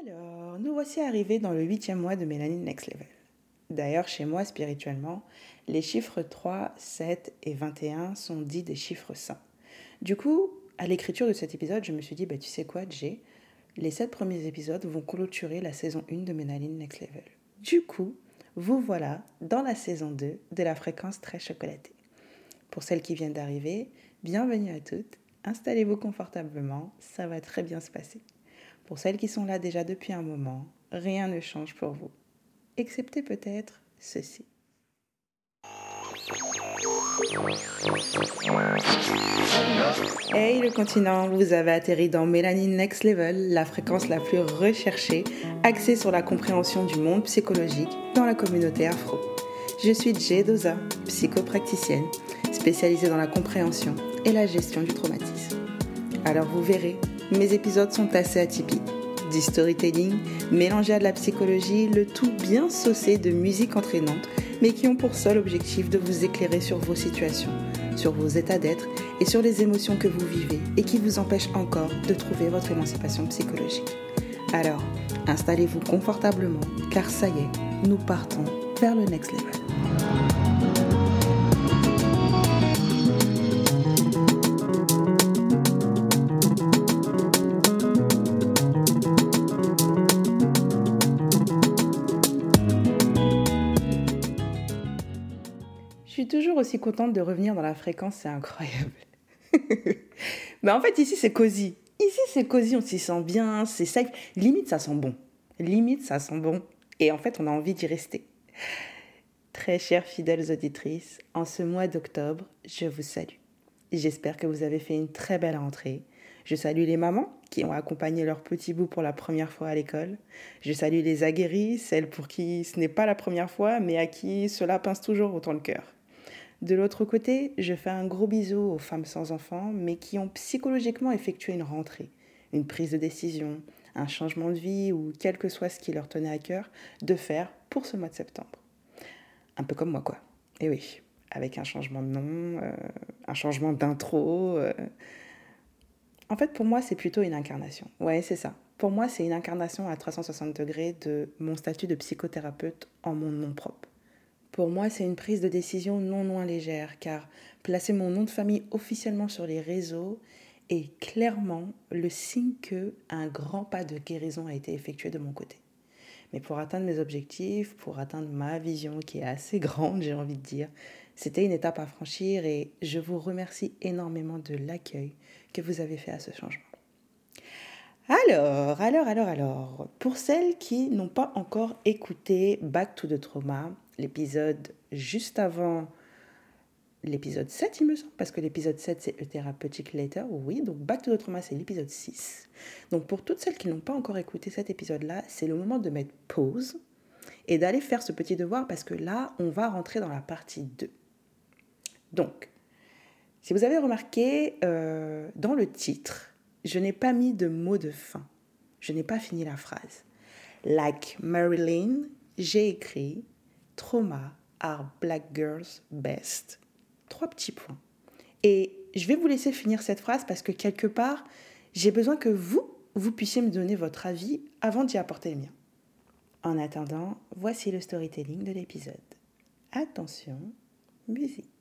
Alors, nous voici arrivés dans le huitième mois de Mélanie Next Level. D'ailleurs, chez moi, spirituellement, les chiffres 3, 7 et 21 sont dits des chiffres saints. Du coup, à l'écriture de cet épisode, je me suis dit, bah, tu sais quoi, Jay, les sept premiers épisodes vont clôturer la saison 1 de Ménaline Next Level. Du coup, vous voilà dans la saison 2 de la fréquence très chocolatée. Pour celles qui viennent d'arriver, bienvenue à toutes, installez-vous confortablement, ça va très bien se passer. Pour celles qui sont là déjà depuis un moment, rien ne change pour vous, excepté peut-être ceci. Hey le continent, vous avez atterri dans Mélanie Next Level, la fréquence la plus recherchée, axée sur la compréhension du monde psychologique dans la communauté afro. Je suis Jay Doza, psychopraticienne, spécialisée dans la compréhension et la gestion du traumatisme. Alors vous verrez, mes épisodes sont assez atypiques. Du storytelling mélangé à de la psychologie, le tout bien saucé de musique entraînante, mais qui ont pour seul objectif de vous éclairer sur vos situations, sur vos états d'être et sur les émotions que vous vivez et qui vous empêchent encore de trouver votre émancipation psychologique. Alors, installez-vous confortablement, car ça y est, nous partons vers le next level. Aussi contente de revenir dans la fréquence, c'est incroyable. Mais en fait, ici, c'est cosy. Ici, c'est cosy, on s'y sent bien, c'est safe. Limite, ça sent bon. Limite, ça sent bon. Et en fait, on a envie d'y rester. Très chères fidèles auditrices, en ce mois d'octobre, je vous salue. J'espère que vous avez fait une très belle rentrée. Je salue les mamans qui ont accompagné leur petit bout pour la première fois à l'école. Je salue les aguerris, celles pour qui ce n'est pas la première fois, mais à qui cela pince toujours autant le cœur. De l'autre côté, je fais un gros bisou aux femmes sans enfants, mais qui ont psychologiquement effectué une rentrée, une prise de décision, un changement de vie ou quel que soit ce qui leur tenait à cœur de faire pour ce mois de septembre. Un peu comme moi, quoi. Et oui, avec un changement de nom, euh, un changement d'intro. euh. En fait, pour moi, c'est plutôt une incarnation. Ouais, c'est ça. Pour moi, c'est une incarnation à 360 degrés de mon statut de psychothérapeute en mon nom propre. Pour moi, c'est une prise de décision non moins légère, car placer mon nom de famille officiellement sur les réseaux est clairement le signe que un grand pas de guérison a été effectué de mon côté. Mais pour atteindre mes objectifs, pour atteindre ma vision qui est assez grande, j'ai envie de dire, c'était une étape à franchir et je vous remercie énormément de l'accueil que vous avez fait à ce changement. Alors, alors, alors, alors, pour celles qui n'ont pas encore écouté Back to the Trauma, l'épisode juste avant l'épisode 7, il me semble, parce que l'épisode 7, c'est A Therapeutic Letter, oui, donc Back to the Trauma, c'est l'épisode 6. Donc pour toutes celles qui n'ont pas encore écouté cet épisode-là, c'est le moment de mettre pause et d'aller faire ce petit devoir, parce que là, on va rentrer dans la partie 2. Donc, si vous avez remarqué, euh, dans le titre, je n'ai pas mis de mot de fin. Je n'ai pas fini la phrase. Like Marilyn, j'ai écrit Trauma are black girls best. Trois petits points. Et je vais vous laisser finir cette phrase parce que quelque part, j'ai besoin que vous, vous puissiez me donner votre avis avant d'y apporter le mien. En attendant, voici le storytelling de l'épisode. Attention, musique.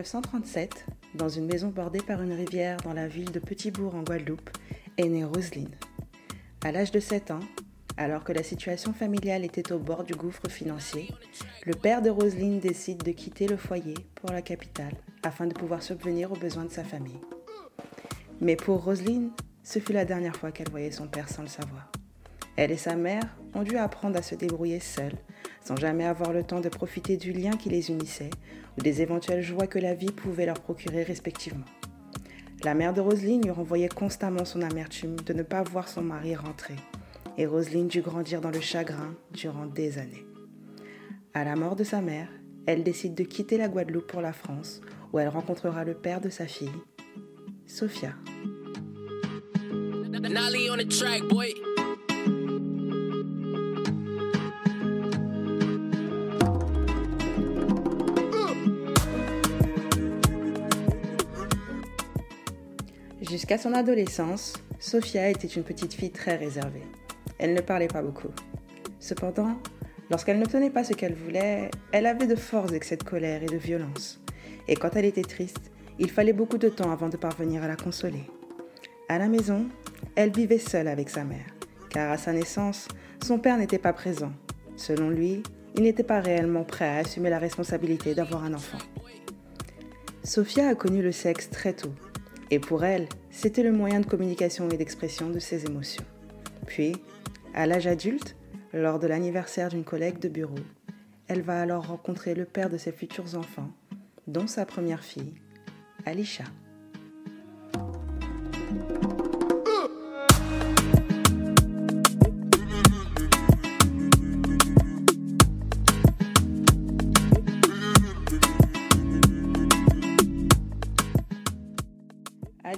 1937, dans une maison bordée par une rivière dans la ville de Petitbourg en Guadeloupe, est née Roselyne. À l'âge de 7 ans, Alors que la situation familiale était au bord du gouffre financier, le père de Roselyne décide de quitter le foyer pour la capitale afin de pouvoir subvenir aux besoins de sa famille. Mais pour Roselyne, ce fut la dernière fois qu'elle voyait son père sans le savoir. Elle et sa mère ont dû apprendre à se débrouiller seules, sans jamais avoir le temps de profiter du lien qui les unissait ou des éventuelles joies que la vie pouvait leur procurer respectivement. La mère de Roselyne lui renvoyait constamment son amertume de ne pas voir son mari rentrer et Roselyne dut grandir dans le chagrin durant des années. À la mort de sa mère, elle décide de quitter la Guadeloupe pour la France, où elle rencontrera le père de sa fille, Sophia. Jusqu'à son adolescence, Sophia était une petite fille très réservée. Elle ne parlait pas beaucoup. Cependant, lorsqu'elle n'obtenait pas ce qu'elle voulait, elle avait de forts excès de colère et de violence. Et quand elle était triste, il fallait beaucoup de temps avant de parvenir à la consoler. À la maison, elle vivait seule avec sa mère, car à sa naissance, son père n'était pas présent. Selon lui, il n'était pas réellement prêt à assumer la responsabilité d'avoir un enfant. Sophia a connu le sexe très tôt, et pour elle, c'était le moyen de communication et d'expression de ses émotions. Puis, à l'âge adulte, lors de l'anniversaire d'une collègue de bureau, elle va alors rencontrer le père de ses futurs enfants, dont sa première fille, Alisha.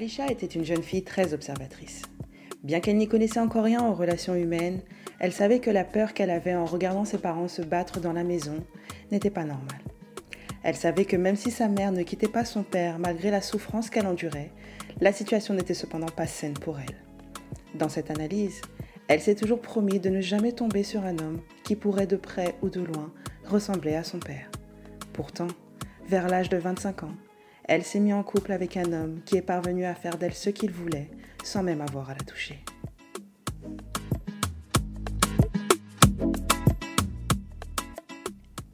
Alisha était une jeune fille très observatrice. Bien qu'elle n'y connaissait encore rien aux relations humaines, elle savait que la peur qu'elle avait en regardant ses parents se battre dans la maison n'était pas normale. Elle savait que même si sa mère ne quittait pas son père malgré la souffrance qu'elle endurait, la situation n'était cependant pas saine pour elle. Dans cette analyse, elle s'est toujours promis de ne jamais tomber sur un homme qui pourrait de près ou de loin ressembler à son père. Pourtant, vers l'âge de 25 ans, elle s'est mise en couple avec un homme qui est parvenu à faire d'elle ce qu'il voulait sans même avoir à la toucher.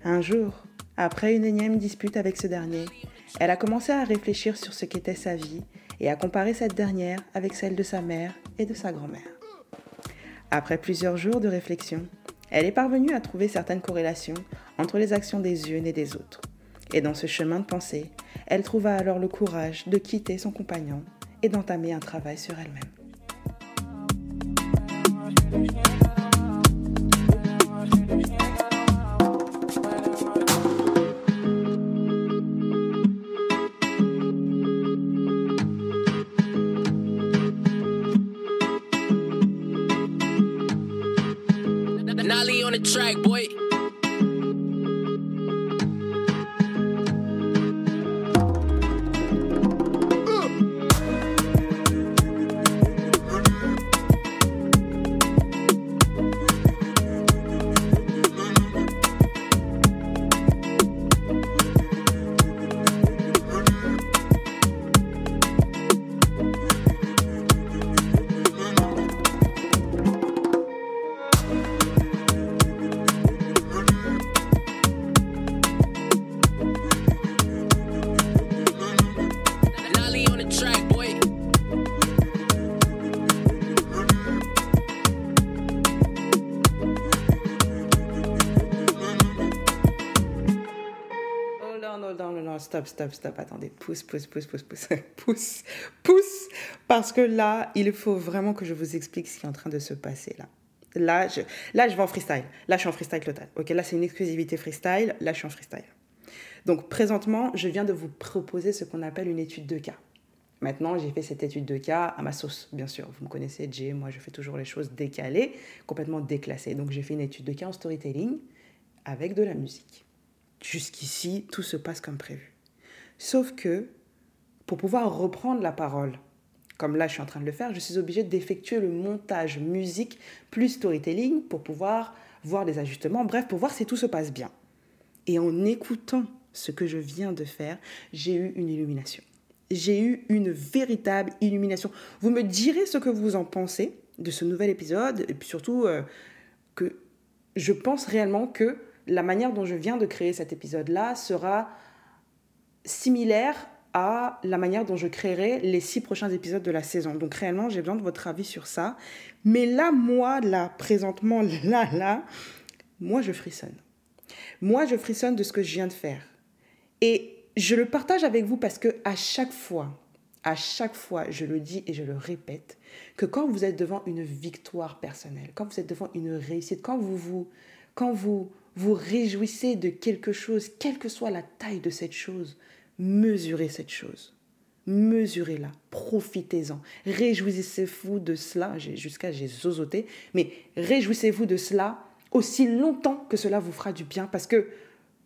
Un jour, après une énième dispute avec ce dernier, elle a commencé à réfléchir sur ce qu'était sa vie et à comparer cette dernière avec celle de sa mère et de sa grand-mère. Après plusieurs jours de réflexion, elle est parvenue à trouver certaines corrélations entre les actions des unes et des autres. Et dans ce chemin de pensée, elle trouva alors le courage de quitter son compagnon et d'entamer un travail sur elle-même. Stop, stop, stop, attendez, pousse, pousse, pousse, pousse, pousse, pousse, pousse, parce que là, il faut vraiment que je vous explique ce qui est en train de se passer là. Là, je, là, je vais en freestyle. Là, je suis en freestyle total. Ok, là, c'est une exclusivité freestyle. Là, je suis en freestyle. Donc, présentement, je viens de vous proposer ce qu'on appelle une étude de cas. Maintenant, j'ai fait cette étude de cas à ma sauce, bien sûr. Vous me connaissez, Jay, moi, je fais toujours les choses décalées, complètement déclassées. Donc, j'ai fait une étude de cas en storytelling avec de la musique. Jusqu'ici, tout se passe comme prévu. Sauf que pour pouvoir reprendre la parole, comme là je suis en train de le faire, je suis obligée d'effectuer le montage musique plus storytelling pour pouvoir voir les ajustements, bref, pour voir si tout se passe bien. Et en écoutant ce que je viens de faire, j'ai eu une illumination. J'ai eu une véritable illumination. Vous me direz ce que vous en pensez de ce nouvel épisode, et puis surtout, euh, que je pense réellement que la manière dont je viens de créer cet épisode-là sera similaire à la manière dont je créerai les six prochains épisodes de la saison. Donc réellement, j'ai besoin de votre avis sur ça. Mais là, moi, là, présentement, là, là, moi, je frissonne. Moi, je frissonne de ce que je viens de faire. Et je le partage avec vous parce que à chaque fois, à chaque fois, je le dis et je le répète, que quand vous êtes devant une victoire personnelle, quand vous êtes devant une réussite, quand vous vous, quand vous vous réjouissez de quelque chose, quelle que soit la taille de cette chose, mesurez cette chose. Mesurez-la, profitez-en, réjouissez-vous de cela, jusqu'à j'ai zozoté, mais réjouissez-vous de cela aussi longtemps que cela vous fera du bien parce que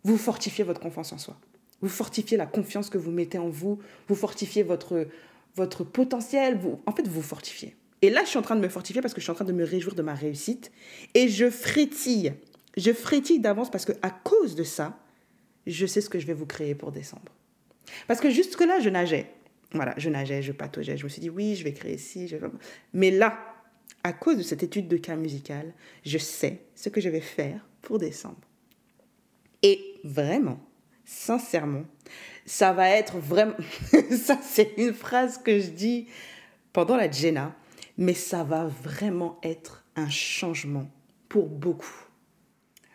vous fortifiez votre confiance en soi. Vous fortifiez la confiance que vous mettez en vous, vous fortifiez votre, votre potentiel, vous, en fait, vous fortifiez. Et là, je suis en train de me fortifier parce que je suis en train de me réjouir de ma réussite et je frétille. Je frétille d'avance parce que à cause de ça, je sais ce que je vais vous créer pour décembre. Parce que jusque-là, je nageais. Voilà, je nageais, je pataugeais. Je me suis dit, oui, je vais créer ci. Mais là, à cause de cette étude de cas musical, je sais ce que je vais faire pour décembre. Et vraiment, sincèrement, ça va être vraiment... ça, c'est une phrase que je dis pendant la Jenna, mais ça va vraiment être un changement pour beaucoup.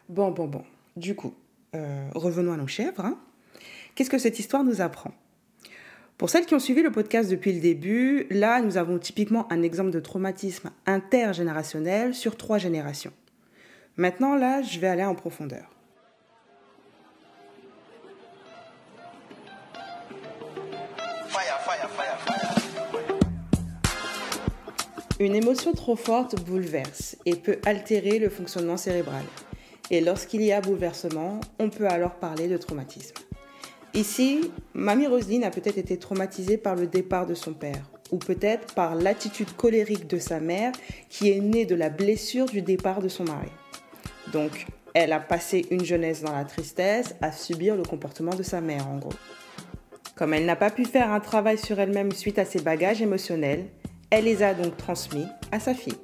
Bon, bon, bon. Du coup, euh, revenons à nos chèvres. Hein. Qu'est-ce que cette histoire nous apprend? Pour celles qui ont suivi le podcast depuis le début, là, nous avons typiquement un exemple de traumatisme intergénérationnel sur trois générations. Maintenant, là, je vais aller en profondeur. Une émotion trop forte bouleverse et peut altérer le fonctionnement cérébral. Et lorsqu'il y a bouleversement, on peut alors parler de traumatisme. Ici, Mamie Roselyne a peut-être été traumatisée par le départ de son père, ou peut-être par l'attitude colérique de sa mère qui est née de la blessure du départ de son mari. Donc, elle a passé une jeunesse dans la tristesse à subir le comportement de sa mère, en gros. Comme elle n'a pas pu faire un travail sur elle-même suite à ses bagages émotionnels, elle les a donc transmis à sa fille.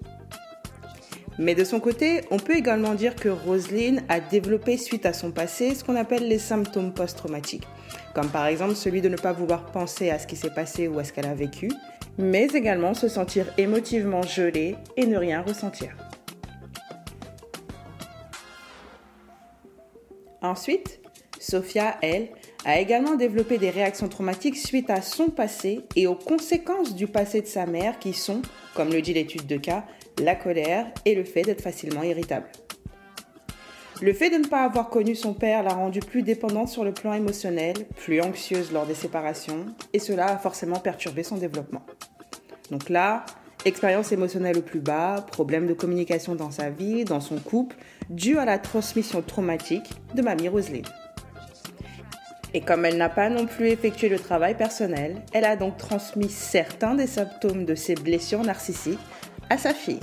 Mais de son côté, on peut également dire que Roselyne a développé suite à son passé ce qu'on appelle les symptômes post-traumatiques, comme par exemple celui de ne pas vouloir penser à ce qui s'est passé ou à ce qu'elle a vécu, mais également se sentir émotivement gelée et ne rien ressentir. Ensuite, Sophia, elle, a également développé des réactions traumatiques suite à son passé et aux conséquences du passé de sa mère qui sont, comme le dit l'étude de cas, la colère et le fait d'être facilement irritable. Le fait de ne pas avoir connu son père l'a rendue plus dépendante sur le plan émotionnel, plus anxieuse lors des séparations, et cela a forcément perturbé son développement. Donc là, expérience émotionnelle au plus bas, problème de communication dans sa vie, dans son couple, dû à la transmission traumatique de mamie Roselyne. Et comme elle n'a pas non plus effectué le travail personnel, elle a donc transmis certains des symptômes de ses blessures narcissiques à sa fille.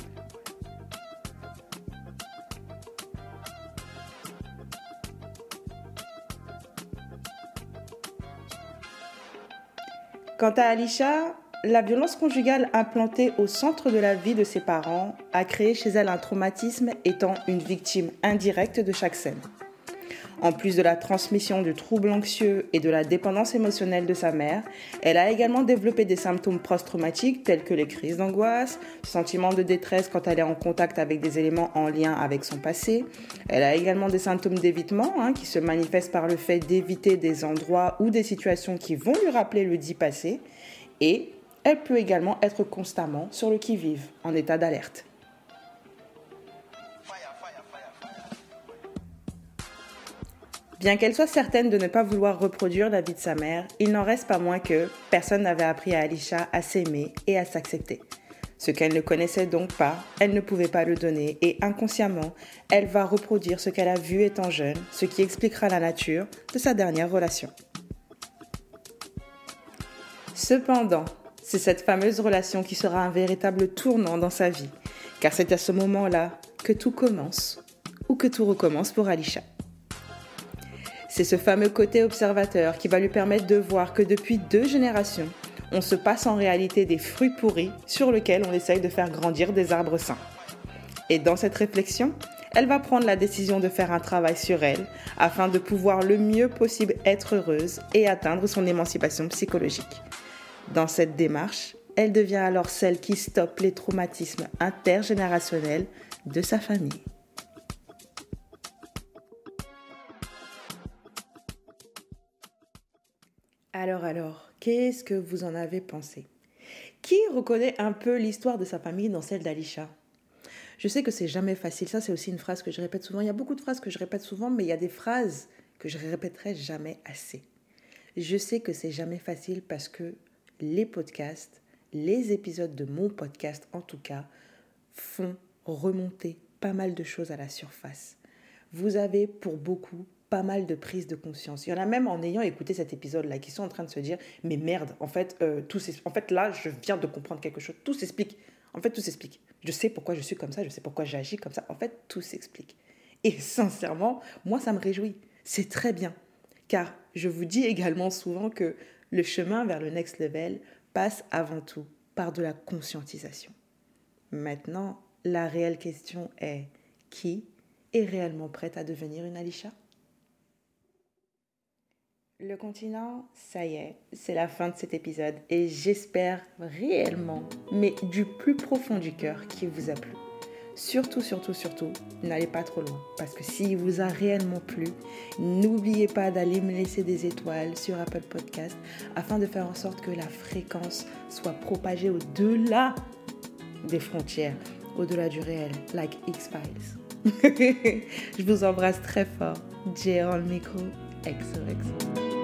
Quant à Alicia, la violence conjugale implantée au centre de la vie de ses parents a créé chez elle un traumatisme étant une victime indirecte de chaque scène. En plus de la transmission du trouble anxieux et de la dépendance émotionnelle de sa mère, elle a également développé des symptômes post-traumatiques tels que les crises d'angoisse, sentiments de détresse quand elle est en contact avec des éléments en lien avec son passé. Elle a également des symptômes d'évitement hein, qui se manifestent par le fait d'éviter des endroits ou des situations qui vont lui rappeler le dit passé. Et elle peut également être constamment sur le qui-vive, en état d'alerte. Bien qu'elle soit certaine de ne pas vouloir reproduire la vie de sa mère, il n'en reste pas moins que personne n'avait appris à Alicia à s'aimer et à s'accepter. Ce qu'elle ne connaissait donc pas, elle ne pouvait pas le donner et inconsciemment, elle va reproduire ce qu'elle a vu étant jeune, ce qui expliquera la nature de sa dernière relation. Cependant, c'est cette fameuse relation qui sera un véritable tournant dans sa vie, car c'est à ce moment-là que tout commence ou que tout recommence pour Alicia. C'est ce fameux côté observateur qui va lui permettre de voir que depuis deux générations, on se passe en réalité des fruits pourris sur lesquels on essaye de faire grandir des arbres sains. Et dans cette réflexion, elle va prendre la décision de faire un travail sur elle afin de pouvoir le mieux possible être heureuse et atteindre son émancipation psychologique. Dans cette démarche, elle devient alors celle qui stoppe les traumatismes intergénérationnels de sa famille. Alors alors, qu'est-ce que vous en avez pensé? Qui reconnaît un peu l'histoire de sa famille dans celle d'Alisha? Je sais que c'est jamais facile, ça c'est aussi une phrase que je répète souvent. Il y a beaucoup de phrases que je répète souvent, mais il y a des phrases que je répéterai jamais assez. Je sais que c'est jamais facile parce que les podcasts, les épisodes de mon podcast en tout cas, font remonter pas mal de choses à la surface. Vous avez pour beaucoup pas mal de prises de conscience. Il y en a même en ayant écouté cet épisode-là qui sont en train de se dire mais merde, en fait, euh, tout fait là, je viens de comprendre quelque chose. Tout s'explique. En fait, tout s'explique. Je sais pourquoi je suis comme ça, je sais pourquoi j'agis comme ça. En fait, tout s'explique. Et sincèrement, moi, ça me réjouit. C'est très bien. Car je vous dis également souvent que le chemin vers le next level passe avant tout par de la conscientisation. Maintenant, la réelle question est qui est réellement prête à devenir une Alisha? Le continent, ça y est, c'est la fin de cet épisode et j'espère réellement, mais du plus profond du cœur, qu'il vous a plu. Surtout, surtout, surtout, n'allez pas trop loin parce que s'il vous a réellement plu, n'oubliez pas d'aller me laisser des étoiles sur Apple Podcast afin de faire en sorte que la fréquence soit propagée au-delà des frontières, au-delà du réel, like X-Files. Je vous embrasse très fort. J'ai le micro. excellent. excellent.